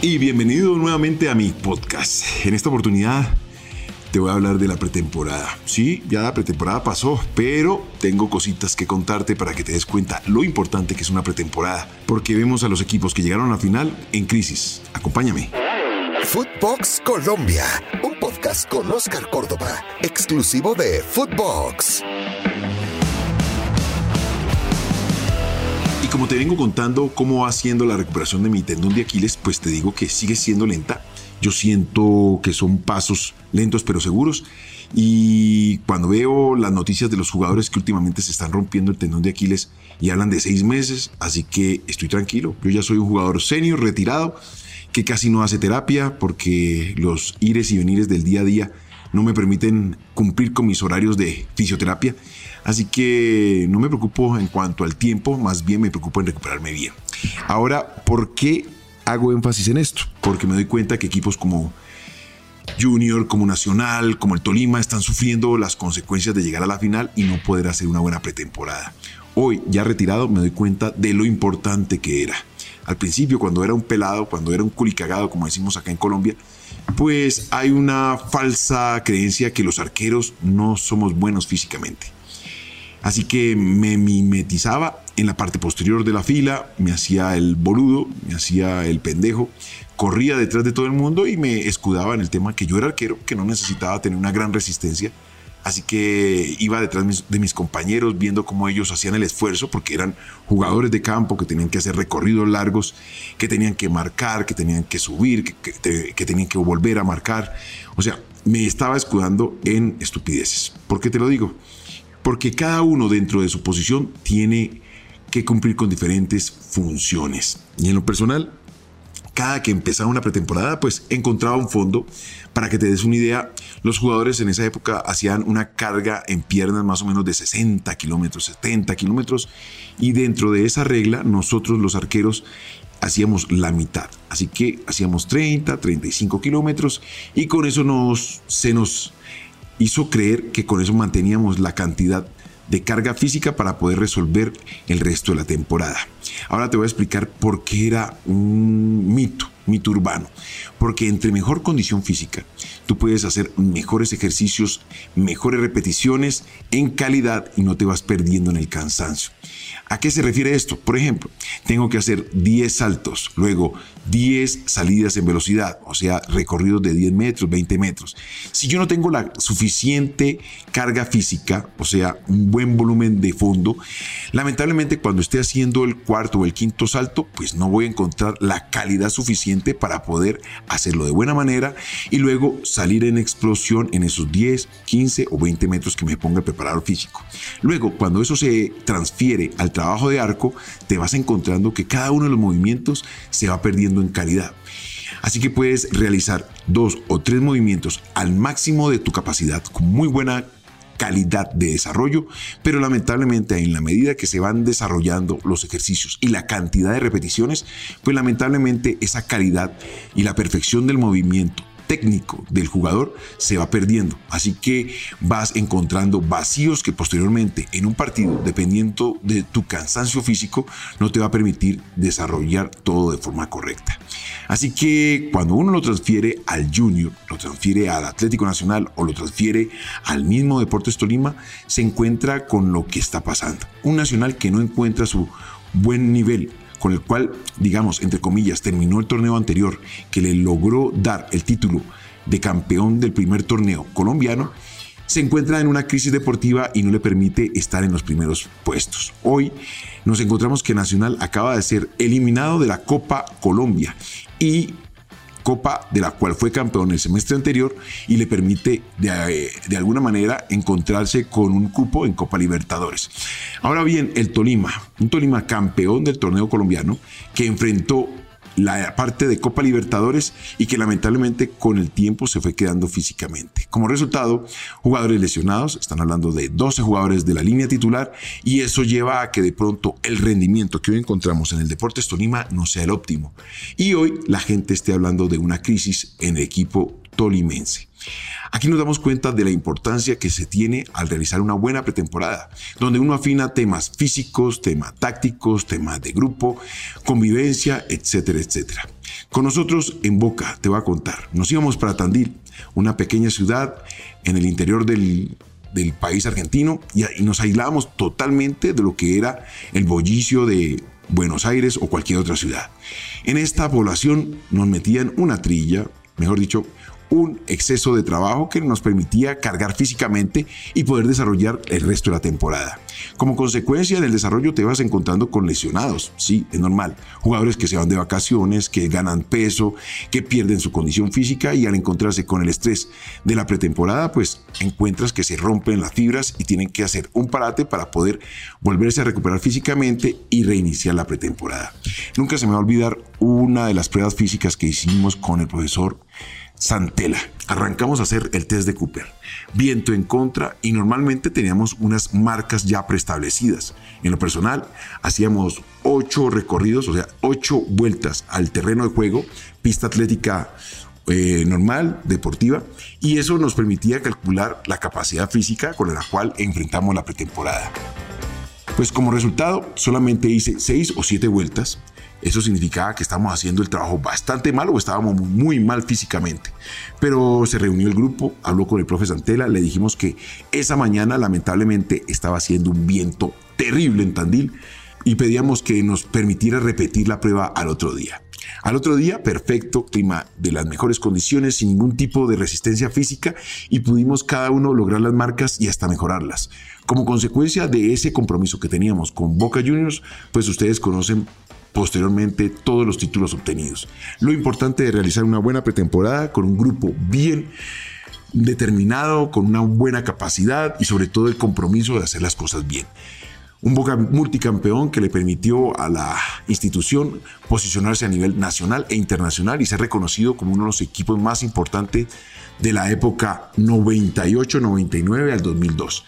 y bienvenido nuevamente a mi podcast. En esta oportunidad te voy a hablar de la pretemporada. Sí, ya la pretemporada pasó, pero tengo cositas que contarte para que te des cuenta lo importante que es una pretemporada, porque vemos a los equipos que llegaron a la final en crisis. Acompáñame. Footbox Colombia, un podcast con Oscar Córdoba, exclusivo de Footbox. Y como te vengo contando cómo va siendo la recuperación de mi tendón de Aquiles, pues te digo que sigue siendo lenta. Yo siento que son pasos lentos pero seguros. Y cuando veo las noticias de los jugadores que últimamente se están rompiendo el tendón de Aquiles y hablan de seis meses, así que estoy tranquilo. Yo ya soy un jugador senior, retirado, que casi no hace terapia porque los ires y venires del día a día no me permiten cumplir con mis horarios de fisioterapia. Así que no me preocupo en cuanto al tiempo, más bien me preocupo en recuperarme bien. Ahora, ¿por qué hago énfasis en esto? Porque me doy cuenta que equipos como Junior, como Nacional, como el Tolima están sufriendo las consecuencias de llegar a la final y no poder hacer una buena pretemporada. Hoy, ya retirado, me doy cuenta de lo importante que era. Al principio, cuando era un pelado, cuando era un culicagado, como decimos acá en Colombia, pues hay una falsa creencia que los arqueros no somos buenos físicamente. Así que me mimetizaba en la parte posterior de la fila, me hacía el boludo, me hacía el pendejo, corría detrás de todo el mundo y me escudaba en el tema que yo era arquero, que no necesitaba tener una gran resistencia. Así que iba detrás de mis compañeros viendo cómo ellos hacían el esfuerzo, porque eran jugadores de campo que tenían que hacer recorridos largos, que tenían que marcar, que tenían que subir, que, que tenían que volver a marcar. O sea, me estaba escudando en estupideces. ¿Por qué te lo digo? porque cada uno dentro de su posición tiene que cumplir con diferentes funciones. Y en lo personal, cada que empezaba una pretemporada, pues encontraba un fondo. Para que te des una idea, los jugadores en esa época hacían una carga en piernas más o menos de 60 kilómetros, 70 kilómetros, y dentro de esa regla, nosotros los arqueros hacíamos la mitad. Así que hacíamos 30, 35 kilómetros, y con eso nos, se nos hizo creer que con eso manteníamos la cantidad de carga física para poder resolver el resto de la temporada. Ahora te voy a explicar por qué era un mito, mito urbano. Porque entre mejor condición física, tú puedes hacer mejores ejercicios, mejores repeticiones en calidad y no te vas perdiendo en el cansancio. ¿A qué se refiere esto? Por ejemplo, tengo que hacer 10 saltos, luego 10 salidas en velocidad, o sea, recorridos de 10 metros, 20 metros. Si yo no tengo la suficiente carga física, o sea, un buen volumen de fondo, lamentablemente cuando esté haciendo el cuarto o el quinto salto, pues no voy a encontrar la calidad suficiente para poder hacerlo de buena manera y luego salir en explosión en esos 10, 15 o 20 metros que me ponga el preparador físico. Luego, cuando eso se transfiere al trabajo de arco, te vas encontrando que cada uno de los movimientos se va perdiendo en calidad. Así que puedes realizar dos o tres movimientos al máximo de tu capacidad con muy buena calidad de desarrollo, pero lamentablemente en la medida que se van desarrollando los ejercicios y la cantidad de repeticiones, pues lamentablemente esa calidad y la perfección del movimiento técnico del jugador se va perdiendo. Así que vas encontrando vacíos que posteriormente en un partido, dependiendo de tu cansancio físico, no te va a permitir desarrollar todo de forma correcta. Así que cuando uno lo transfiere al junior, lo transfiere al Atlético Nacional o lo transfiere al mismo Deportes Tolima, se encuentra con lo que está pasando. Un nacional que no encuentra su buen nivel con el cual, digamos, entre comillas, terminó el torneo anterior, que le logró dar el título de campeón del primer torneo colombiano, se encuentra en una crisis deportiva y no le permite estar en los primeros puestos. Hoy nos encontramos que Nacional acaba de ser eliminado de la Copa Colombia y Copa de la cual fue campeón el semestre anterior y le permite de, de, alguna manera encontrarse con un cupo en Copa Libertadores. Ahora bien, el Tolima, un Tolima campeón del torneo colombiano que enfrentó la parte de Copa Libertadores y que lamentablemente con el tiempo se fue quedando físicamente. Como resultado, jugadores lesionados, están hablando de 12 jugadores de la línea titular y eso lleva a que de pronto el rendimiento que hoy encontramos en el Deportes Tolima no sea el óptimo. Y hoy la gente esté hablando de una crisis en el equipo tolimense. Aquí nos damos cuenta de la importancia que se tiene al realizar una buena pretemporada, donde uno afina temas físicos, temas tácticos, temas de grupo, convivencia, etcétera, etcétera. Con nosotros en Boca, te voy a contar, nos íbamos para Tandil, una pequeña ciudad en el interior del, país argentino y, nos aislamos totalmente de lo que era el bollicio de Buenos Aires o cualquier otra ciudad. En esta población nos metían una trilla, mejor dicho, un exceso de trabajo que nos permitía cargar físicamente y poder desarrollar el resto de la temporada. Como consecuencia del desarrollo te vas encontrando con lesionados, sí, es normal. Jugadores que se van de vacaciones, que ganan peso, que pierden su condición física y al encontrarse con el estrés de la pretemporada, pues encuentras que se rompen las fibras y tienen que hacer un parate para poder volverse a recuperar físicamente y reiniciar la pretemporada. Nunca se me va a olvidar una de las pruebas físicas que hicimos con el profesor Santela. Arrancamos a hacer el test de Cooper. Viento en contra y normalmente teníamos unas marcas ya preestablecidas. En lo personal, hacíamos ocho recorridos, o sea, ocho vueltas al terreno de juego, pista atlética eh, normal, deportiva, y eso nos permitía calcular la capacidad física con la cual enfrentamos la pretemporada. Pues como resultado, solamente hice seis o siete vueltas eso significaba que estábamos haciendo el trabajo bastante mal o estábamos muy mal físicamente. Pero se reunió el grupo, habló con el profe Santela, le dijimos que esa mañana lamentablemente estaba haciendo un viento terrible en Tandil y pedíamos que nos permitiera repetir la prueba al otro día. Al otro día, perfecto, clima de las mejores condiciones, sin ningún tipo de resistencia física y pudimos cada uno lograr las marcas y hasta mejorarlas. Como consecuencia de ese compromiso que teníamos con Boca Juniors, pues ustedes conocen posteriormente todos los títulos obtenidos. Lo importante de realizar una buena pretemporada con un grupo bien determinado, con una buena capacidad y sobre todo el compromiso de hacer las cosas bien. Un Boca multicampeón que le permitió a la institución posicionarse a nivel nacional e internacional y ser reconocido como uno de los equipos más importantes de la época 98-99 al 2002.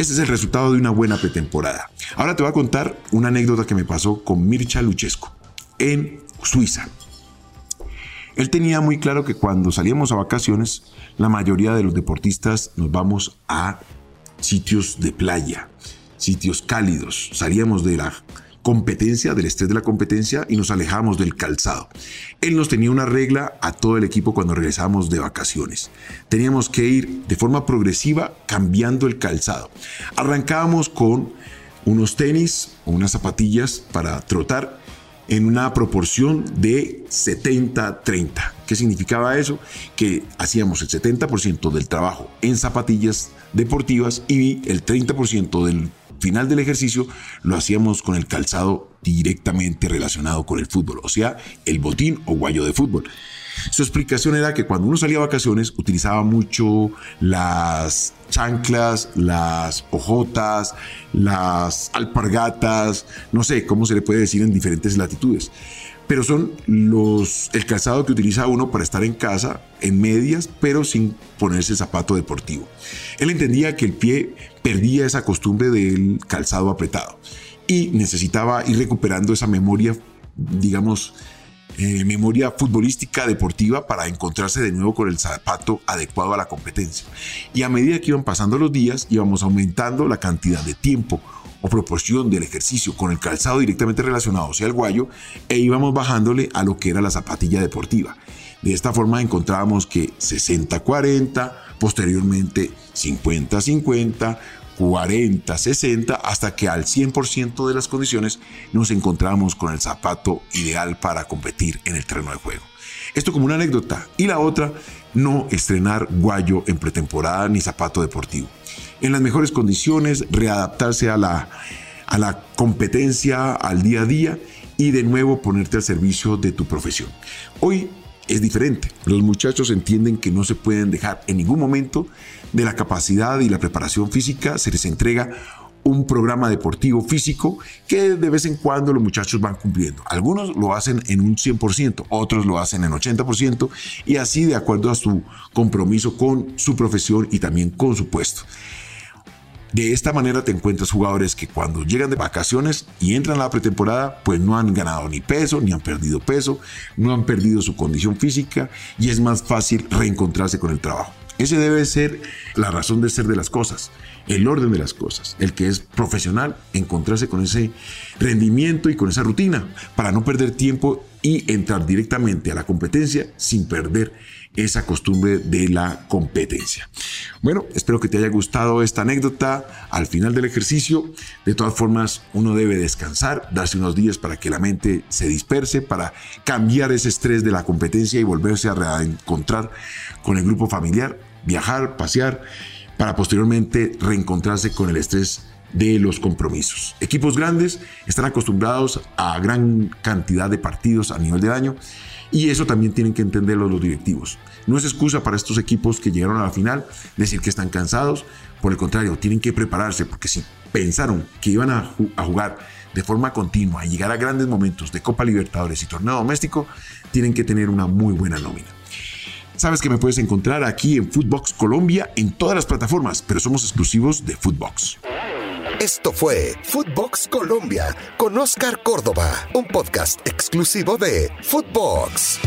Este es el resultado de una buena pretemporada. Ahora te voy a contar una anécdota que me pasó con Mircha Luchesco en Suiza. Él tenía muy claro que cuando salíamos a vacaciones, la mayoría de los deportistas nos vamos a sitios de playa, sitios cálidos. Salíamos de la competencia, del estrés de la competencia y nos alejamos del calzado. Él nos tenía una regla a todo el equipo cuando regresábamos de vacaciones. Teníamos que ir de forma progresiva cambiando el calzado. Arrancábamos con unos tenis o unas zapatillas para trotar en una proporción de 70-30. ¿Qué significaba eso? Que hacíamos el 70% del trabajo en zapatillas deportivas y el 30% del final del ejercicio lo hacíamos con el calzado directamente relacionado con el fútbol, o sea, el botín o guayo de fútbol. Su explicación era que cuando uno salía a vacaciones utilizaba mucho las chanclas, las ojotas, las alpargatas, no sé cómo se le puede decir en diferentes latitudes pero son los, el calzado que utiliza uno para estar en casa en medias, pero sin ponerse zapato deportivo. Él entendía que el pie perdía esa costumbre del calzado apretado y necesitaba ir recuperando esa memoria, digamos, eh, memoria futbolística deportiva para encontrarse de nuevo con el zapato adecuado a la competencia. Y a medida que iban pasando los días, íbamos aumentando la cantidad de tiempo o proporción del ejercicio con el calzado directamente relacionado, sea, el guayo, e íbamos bajándole a lo que era la zapatilla deportiva. De esta forma encontrábamos que 60-40, posteriormente 50-50, 40-60, hasta que al 100% de las condiciones nos encontramos con el zapato ideal para competir en el terreno de juego. Esto como una anécdota. Y la otra, no estrenar guayo en pretemporada ni zapato deportivo en las mejores condiciones, readaptarse a la, a la competencia, al día a día y de nuevo ponerte al servicio de tu profesión. Hoy es diferente. Los muchachos entienden que no se pueden dejar en ningún momento de la capacidad y la preparación física, se les entrega un programa deportivo físico que de vez en cuando los muchachos van cumpliendo. Algunos lo hacen en un 100%, otros lo hacen en 80% y así de acuerdo a su compromiso con su profesión y también con su puesto. De esta manera te encuentras jugadores que cuando llegan de vacaciones y entran a la pretemporada, pues no han ganado ni peso, ni han perdido peso, no han perdido su condición física y es más fácil reencontrarse con el trabajo. Ese debe ser la razón de ser de las cosas, el orden de las cosas. El que es profesional, encontrarse con ese rendimiento y con esa rutina para no perder tiempo y entrar directamente a la competencia sin perder esa costumbre de la competencia. Bueno, espero que te haya gustado esta anécdota al final del ejercicio. De todas formas, uno debe descansar, darse unos días para que la mente se disperse, para cambiar ese estrés de la competencia y volverse a reencontrar con el grupo familiar, viajar, pasear, para posteriormente reencontrarse con el estrés de los compromisos. Equipos grandes están acostumbrados a gran cantidad de partidos a nivel de año y eso también tienen que entenderlo los directivos. No es excusa para estos equipos que llegaron a la final decir que están cansados. Por el contrario, tienen que prepararse porque si pensaron que iban a, jugar de forma continua y llegar a grandes momentos de Copa Libertadores y torneo doméstico, tienen que tener una muy buena nómina. Sabes que me puedes encontrar aquí en Footbox Colombia en todas las plataformas, pero somos exclusivos de Footbox. Esto fue Footbox Colombia con Oscar Córdoba, un podcast exclusivo de Footbox.